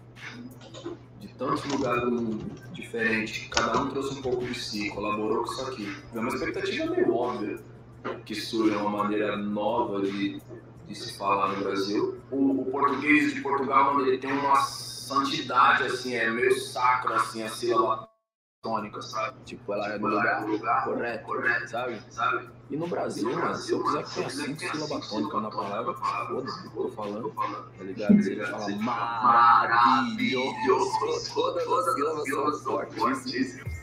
de tantos lugares do mundo diferentes, cada um trouxe um pouco de si, colaborou com isso aqui. É uma expectativa meio óbvia que surja uma maneira nova de, de se falar no Brasil. O, o português de Portugal, ele tem uma santidade, assim, é meio sacro, assim, a sílaba tônica, sabe? Tipo, ela é no lugar, lugar correto, correto, sabe? sabe? E no Brasil, mano, se eu quiser que tenha cinco sílabas tônicas na palavra, foda-se o que eu tô falando, tá ligado? Você vai falar maravilhoso, todas as sílabas são fortíssimas.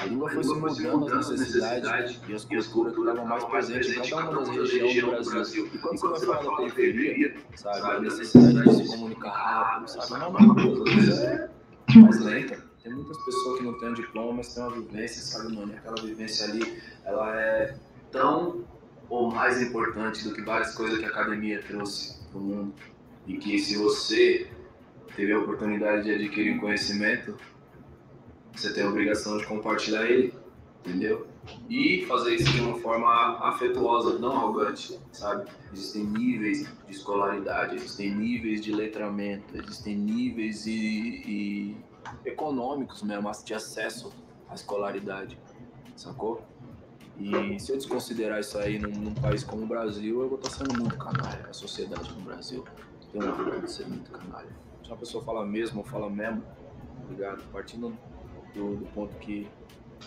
A língua foi se mudando às necessidades e as culturas estavam mais presentes em cada uma das regiões do Brasil. E quando você vai falar da periferia, sabe, a necessidade de se comunicar rápido, sabe, não é uma coisa, mais lenta. Tem muitas pessoas que não têm um diploma, mas têm uma vivência, sabe, mano? Aquela vivência ali, ela é tão ou mais importante do que várias coisas que a academia trouxe pro mundo. E que se você teve a oportunidade de adquirir conhecimento, você tem a obrigação de compartilhar ele, entendeu? E fazer isso de uma forma afetuosa, não arrogante, sabe? Existem níveis de escolaridade, existem níveis de letramento, existem níveis e, e econômicos mesmo, de acesso à escolaridade, sacou? E se eu desconsiderar isso aí num, num, país como o Brasil, eu vou estar sendo muito canalha. A sociedade no Brasil tem uma cultura de ser muito canalha. Se uma pessoa fala mesmo ou fala mesmo, tá ligado? Partindo do, do ponto que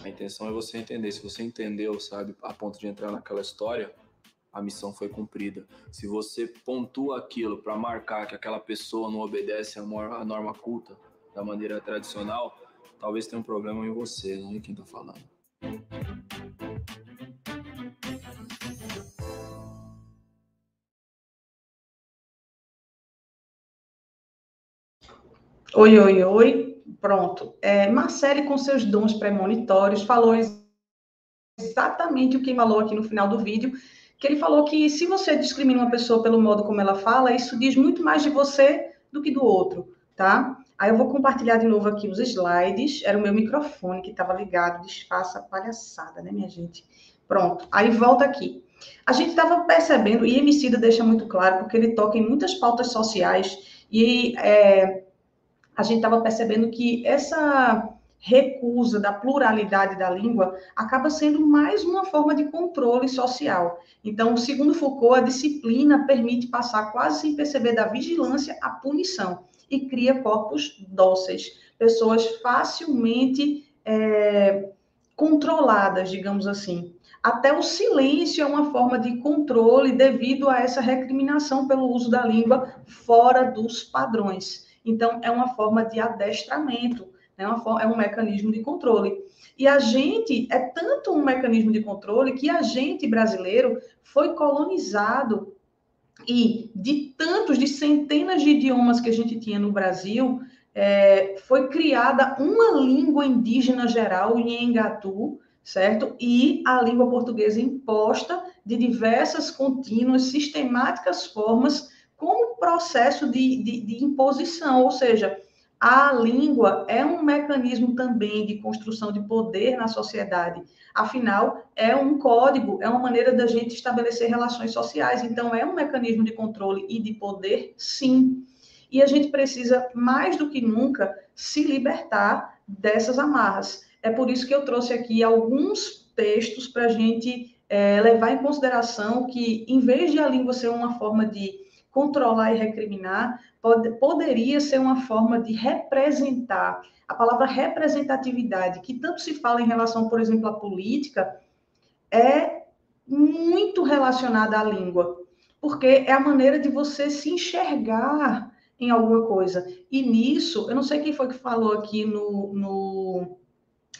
a intenção é você entender. Se você entendeu, sabe, a ponto de entrar naquela história, a missão foi cumprida. Se você pontua aquilo para marcar que aquela pessoa não obedece a norma culta da maneira tradicional, talvez tenha um problema em você, não em quem está falando. Oi, oi, oi. Pronto. É, Marcele, com seus dons premonitórios, falou exatamente o que falou aqui no final do vídeo, que ele falou que se você discrimina uma pessoa pelo modo como ela fala, isso diz muito mais de você do que do outro, tá? Aí eu vou compartilhar de novo aqui os slides. Era o meu microfone que estava ligado. Desfaça a palhaçada, né, minha gente? Pronto. Aí volta aqui. A gente estava percebendo, e Emicida deixa muito claro, porque ele toca em muitas pautas sociais, e é, a gente estava percebendo que essa recusa da pluralidade da língua acaba sendo mais uma forma de controle social. Então, segundo Foucault, a disciplina permite passar quase sem perceber da vigilância à punição e cria corpos dóceis, pessoas facilmente é, controladas, digamos assim. Até o silêncio é uma forma de controle devido a essa recriminação pelo uso da língua fora dos padrões. Então, é uma forma de adestramento, né? uma é um mecanismo de controle. E a gente é tanto um mecanismo de controle que a gente brasileiro foi colonizado e de tantos, de centenas de idiomas que a gente tinha no Brasil, é, foi criada uma língua indígena geral em Engatu, certo? E a língua portuguesa imposta de diversas contínuas, sistemáticas formas como processo de, de, de imposição, ou seja, a língua é um mecanismo também de construção de poder na sociedade. Afinal, é um código, é uma maneira da gente estabelecer relações sociais. Então, é um mecanismo de controle e de poder, sim. E a gente precisa, mais do que nunca, se libertar dessas amarras. É por isso que eu trouxe aqui alguns textos para a gente é, levar em consideração que, em vez de a língua ser uma forma de controlar e recriminar, pode, poderia ser uma forma de representar. A palavra representatividade, que tanto se fala em relação, por exemplo, à política, é muito relacionada à língua, porque é a maneira de você se enxergar em alguma coisa. E nisso, eu não sei quem foi que falou aqui no, no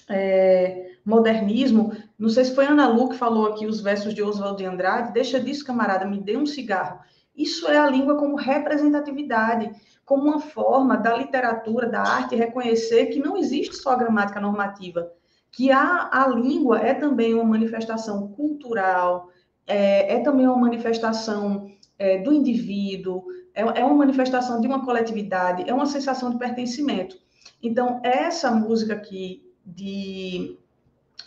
é, modernismo, não sei se foi Ana Lu que falou aqui os versos de Oswald de Andrade, deixa disso, camarada, me dê um cigarro. Isso é a língua como representatividade, como uma forma da literatura, da arte reconhecer que não existe só gramática normativa, que a, a língua é também uma manifestação cultural, é, é também uma manifestação é, do indivíduo, é, é uma manifestação de uma coletividade, é uma sensação de pertencimento. Então, essa música aqui de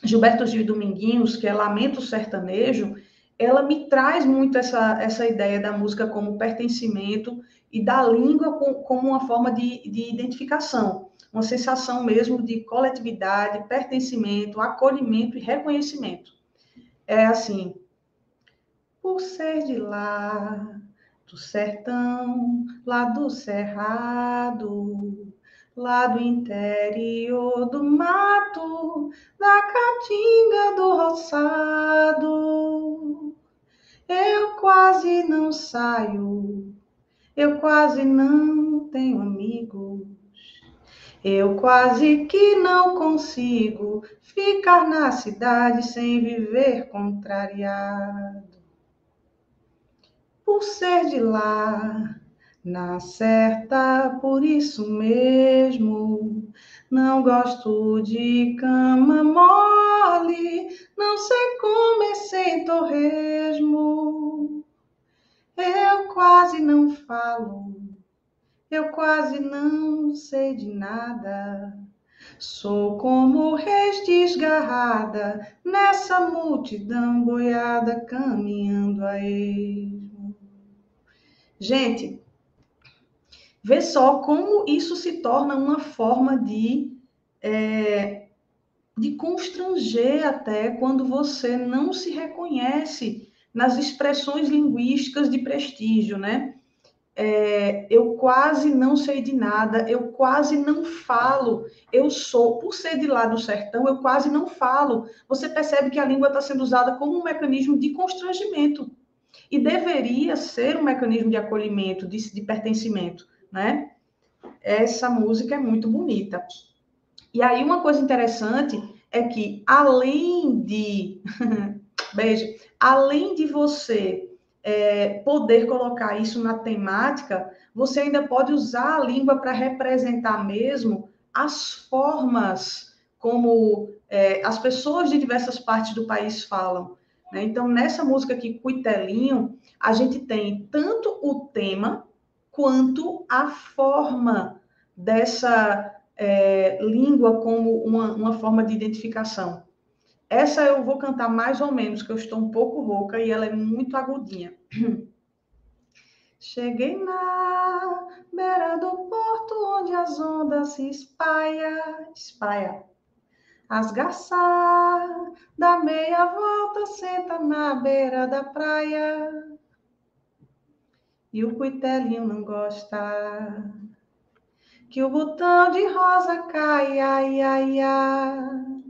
Gilberto Gil e Dominguinhos, que é Lamento Sertanejo, ela me traz muito essa, essa ideia da música como pertencimento e da língua com, como uma forma de, de identificação, uma sensação mesmo de coletividade, pertencimento, acolhimento e reconhecimento. É assim, por ser de lá, do sertão, lá do cerrado, lá do interior do mato, da caatinga do roçado. Eu quase não saio, eu quase não tenho amigos. Eu quase que não consigo ficar na cidade sem viver contrariado. Por ser de lá, na certa, por isso mesmo, não gosto de cama mole, não sei comer sem torresmo. Eu quase não falo, eu quase não sei de nada. Sou como res desgarrada nessa multidão boiada caminhando a esmo. Gente, Vê só como isso se torna uma forma de, é, de constranger até quando você não se reconhece nas expressões linguísticas de prestígio, né? é, eu quase não sei de nada, eu quase não falo, eu sou, por ser de lá do sertão, eu quase não falo. Você percebe que a língua está sendo usada como um mecanismo de constrangimento. E deveria ser um mecanismo de acolhimento, de, de pertencimento, né? Essa música é muito bonita. E aí, uma coisa interessante é que, além de. Beijo. Além de você é, poder colocar isso na temática, você ainda pode usar a língua para representar mesmo as formas como é, as pessoas de diversas partes do país falam. Né? Então, nessa música aqui, Cuitelinho, a gente tem tanto o tema quanto a forma dessa é, língua como uma, uma forma de identificação. Essa eu vou cantar mais ou menos, que eu estou um pouco rouca e ela é muito agudinha. Cheguei na beira do porto onde as ondas se espalha, espalha. As garças da meia volta senta na beira da praia. E o cuitelinho não gosta que o botão de rosa cai, ai, ai, ai.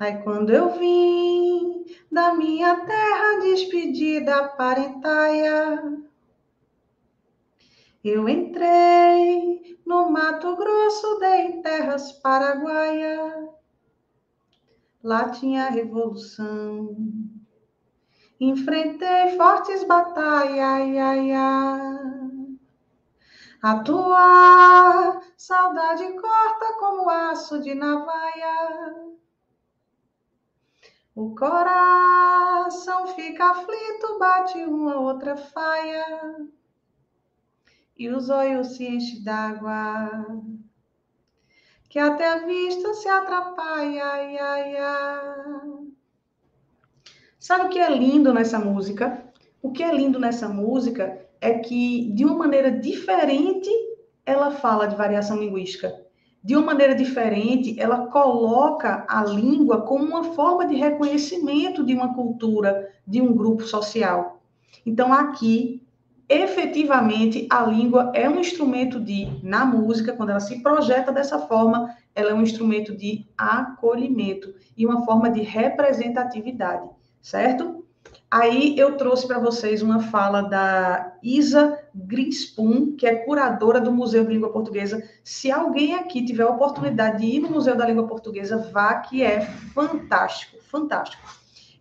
Aí quando eu vim da minha terra despedida parentaia, eu entrei no Mato Grosso, dei terras paraguaia. Lá tinha revolução. Enfrentei fortes batalhas, ai, ai. A tua saudade corta como aço de navalha. O coração fica aflito, bate uma outra faia, e os olhos se enchem d'água, que até a vista se atrapalha. Ai, ai, ai. Sabe o que é lindo nessa música? O que é lindo nessa música é que, de uma maneira diferente, ela fala de variação linguística de uma maneira diferente, ela coloca a língua como uma forma de reconhecimento de uma cultura, de um grupo social. Então, aqui, efetivamente, a língua é um instrumento de, na música, quando ela se projeta dessa forma, ela é um instrumento de acolhimento e uma forma de representatividade, certo? Aí eu trouxe para vocês uma fala da Isa Grinspoon, que é curadora do Museu de Língua Portuguesa. Se alguém aqui tiver a oportunidade de ir no Museu da Língua Portuguesa, vá, que é fantástico, fantástico.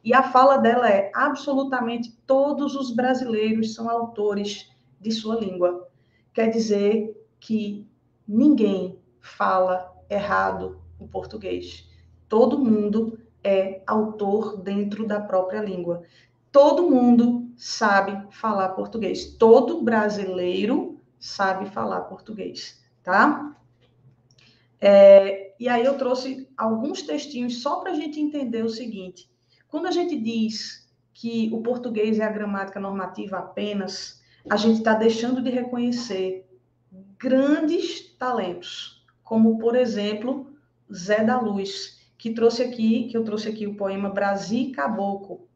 E a fala dela é: absolutamente todos os brasileiros são autores de sua língua. Quer dizer que ninguém fala errado o português. Todo mundo é autor dentro da própria língua todo mundo sabe falar português. Todo brasileiro sabe falar português, tá? É, e aí eu trouxe alguns textinhos só para a gente entender o seguinte: quando a gente diz que o português é a gramática normativa apenas, a gente está deixando de reconhecer grandes talentos, como por exemplo Zé da Luz, que trouxe aqui, que eu trouxe aqui o poema Brasil Caboclo,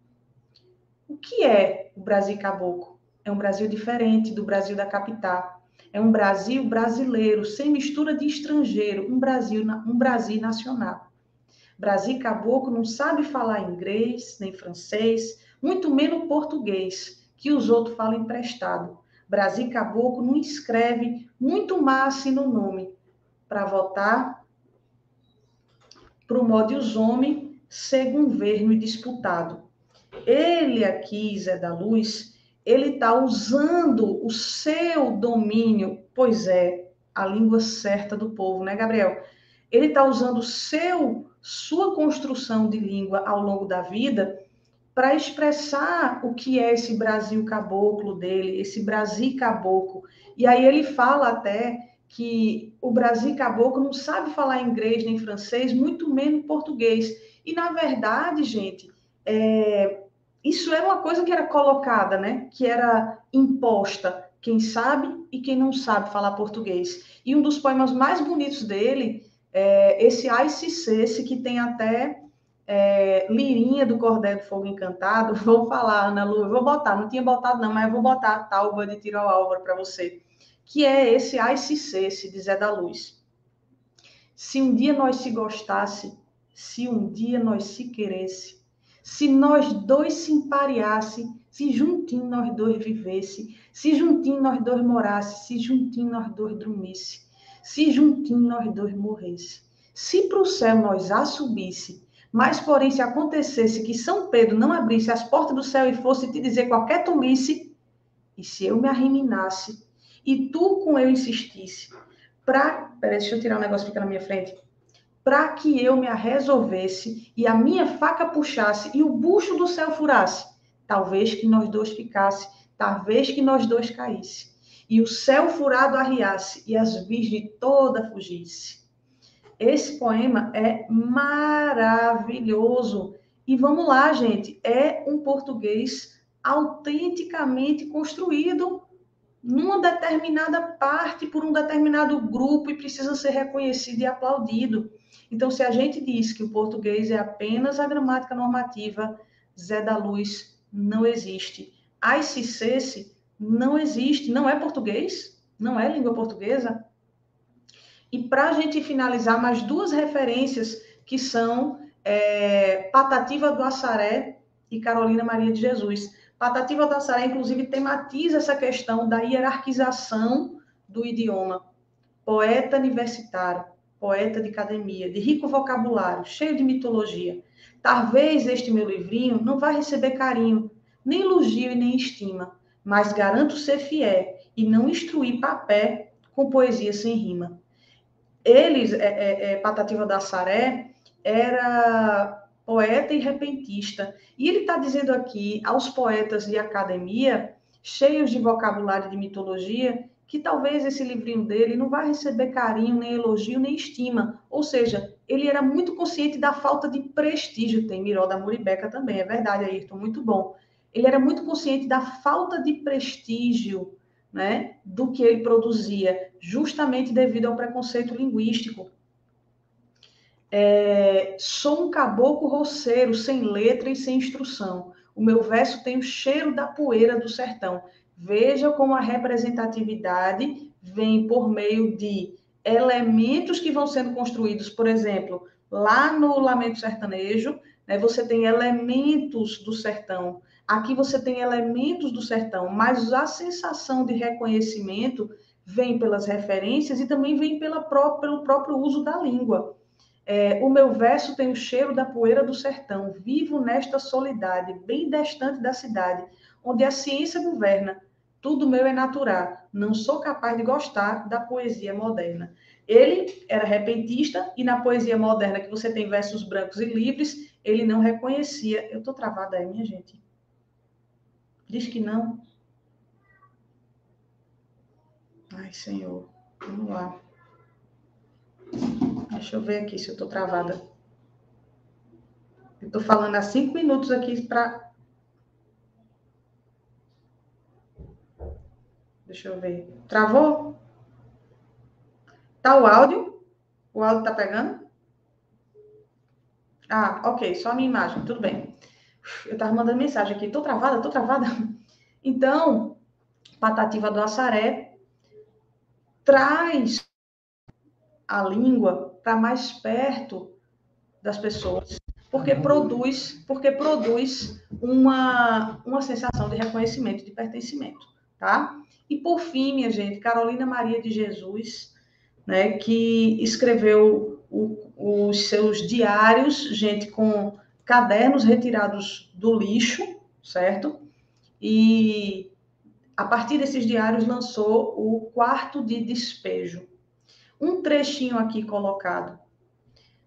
o que é o Brasil caboclo? É um Brasil diferente do Brasil da capital. É um Brasil brasileiro, sem mistura de estrangeiro, um Brasil, um Brasil nacional. Brasil caboclo não sabe falar inglês, nem francês, muito menos português, que os outros falam emprestado. Brasil caboclo não escreve muito massa no nome para votar para o os homens ser governo e disputado. Ele aqui, Zé da Luz, ele está usando o seu domínio, pois é, a língua certa do povo, né, Gabriel? Ele está usando seu, sua construção de língua ao longo da vida para expressar o que é esse Brasil caboclo dele, esse Brasil caboclo. E aí ele fala até que o Brasil caboclo não sabe falar inglês nem francês, muito menos português. E na verdade, gente, é, isso era uma coisa que era colocada, né? Que era imposta. Quem sabe e quem não sabe falar português. E um dos poemas mais bonitos dele é esse Ice esse que tem até é, Lirinha do Cordel do Fogo Encantado, vou falar, Ana Lu, vou botar, não tinha botado não, mas vou botar a Talba de Tiro ao Álvaro para você, que é esse ICC, esse Zé da Luz. Se um dia nós se gostasse, se um dia nós se queresse, se nós dois se empareasse, se juntinho nós dois vivesse, se juntinho nós dois morasse, se juntinho nós dois dormisse, se juntinho nós dois morresse, se para o céu nós a subisse, mas, porém, se acontecesse que São Pedro não abrisse as portas do céu e fosse te dizer qualquer tolice, e se eu me arriminasse, e tu com eu insistisse, para. Peraí, deixa eu tirar um negócio que fica na minha frente. Para que eu me resolvesse e a minha faca puxasse e o bucho do céu furasse, talvez que nós dois ficasse, talvez que nós dois caísse, e o céu furado arriasse e as virgens toda fugisse esse poema é maravilhoso. E vamos lá, gente, é um português autenticamente construído numa determinada parte, por um determinado grupo, e precisa ser reconhecido e aplaudido. Então, se a gente diz que o português é apenas a gramática normativa, Zé da Luz não existe. Ai, se não existe, não é português, não é língua portuguesa, e para a gente finalizar, mais duas referências que são é, Patativa do Assaré e Carolina Maria de Jesus. Patativa do Assaré, inclusive, tematiza essa questão da hierarquização do idioma. Poeta universitário, poeta de academia, de rico vocabulário, cheio de mitologia. Talvez este meu livrinho não vai receber carinho, nem elogio e nem estima, mas garanto ser fiel e não instruir papé com poesia sem rima eles, é, é, é, Patativa da Saré, era poeta e repentista. E ele está dizendo aqui aos poetas de academia, cheios de vocabulário de mitologia, que talvez esse livrinho dele não vai receber carinho, nem elogio, nem estima. Ou seja, ele era muito consciente da falta de prestígio. Tem Miró da Muribeca também, é verdade, Ayrton, muito bom. Ele era muito consciente da falta de prestígio né, do que ele produzia, justamente devido ao preconceito linguístico. É, sou um caboclo roceiro, sem letra e sem instrução. O meu verso tem o cheiro da poeira do sertão. Veja como a representatividade vem por meio de elementos que vão sendo construídos, por exemplo, lá no Lamento Sertanejo, né, você tem elementos do sertão, Aqui você tem elementos do sertão, mas a sensação de reconhecimento vem pelas referências e também vem pela pelo próprio uso da língua. É, o meu verso tem o cheiro da poeira do sertão, vivo nesta solidade, bem distante da cidade, onde a ciência governa. Tudo meu é natural, não sou capaz de gostar da poesia moderna. Ele era repentista e na poesia moderna, que você tem versos brancos e livres, ele não reconhecia. Eu estou travada aí, minha gente. Diz que não. Ai, Senhor. Vamos lá. Deixa eu ver aqui se eu estou travada. Eu estou falando há cinco minutos aqui para. Deixa eu ver. Travou? Tá o áudio? O áudio tá pegando? Ah, ok. Só a minha imagem. Tudo bem. Eu estava mandando mensagem aqui, tô travada, tô travada. Então, Patativa do Assaré traz a língua para mais perto das pessoas, porque produz, porque produz uma, uma sensação de reconhecimento, de pertencimento, tá? E por fim, minha gente, Carolina Maria de Jesus, né, que escreveu o, os seus diários, gente com cadernos retirados do lixo, certo? E a partir desses diários lançou o quarto de despejo. Um trechinho aqui colocado.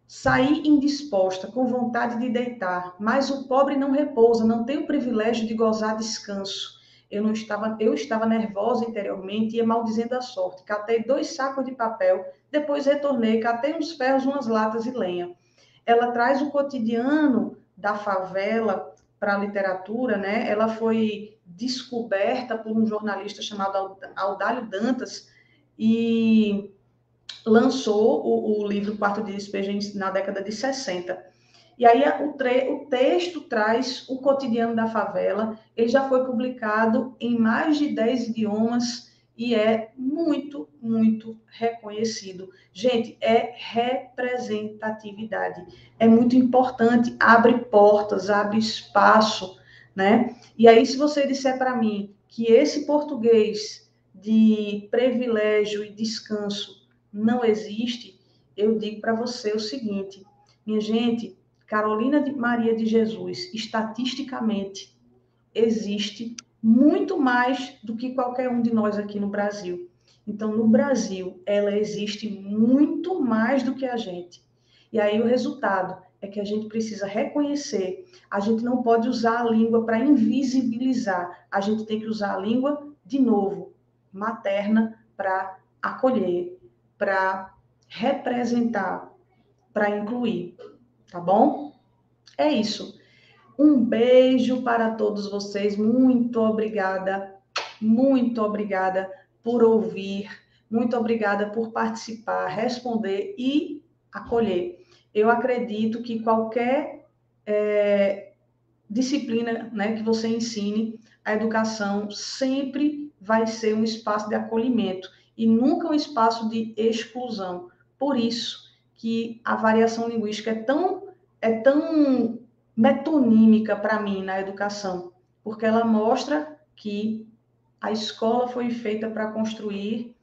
Saí indisposta, com vontade de deitar, mas o pobre não repousa, não tem o privilégio de gozar descanso. Eu não estava, eu estava nervosa interiormente e maldizendo a sorte. Catei dois sacos de papel, depois retornei, catei uns ferros, umas latas e lenha ela traz o cotidiano da favela para a literatura, né? Ela foi descoberta por um jornalista chamado Audálio Dantas e lançou o, o livro Quarto de Despejo na década de 60. E aí o, o, texto traz o cotidiano da favela. Ele já foi publicado em mais de 10 idiomas e é muito, muito reconhecido. Gente, é representatividade. É muito importante, abre portas, abre espaço, né? E aí, se você disser para mim que esse português de privilégio e descanso não existe, eu digo para você o seguinte, minha gente, Carolina de Maria de Jesus, estatisticamente, existe muito mais do que qualquer um de nós aqui no Brasil. Então, no Brasil, ela existe muito mais do que a gente. E aí o resultado é que a gente precisa reconhecer. A gente não pode usar a língua para invisibilizar. A gente tem que usar a língua de novo, materna, para acolher, para representar, para incluir. Tá bom? É isso. Um beijo para todos vocês. Muito obrigada, muito obrigada por ouvir, muito obrigada por participar, responder e acolher. Eu acredito que qualquer é, disciplina né, que você ensine, a educação sempre vai ser um espaço de acolhimento e nunca um espaço de exclusão. Por isso que a variação linguística é tão, é tão metonímica para mim na educação, porque ela mostra que a escola foi feita para construir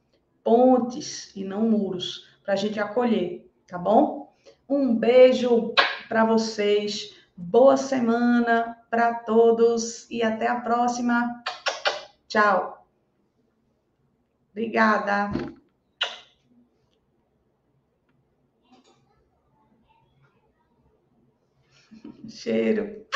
pontes e não muros, para a gente acolher, tá bom? Um beijo para vocês, boa semana para todos e até a próxima. Tchau. Obrigada. Cheiro.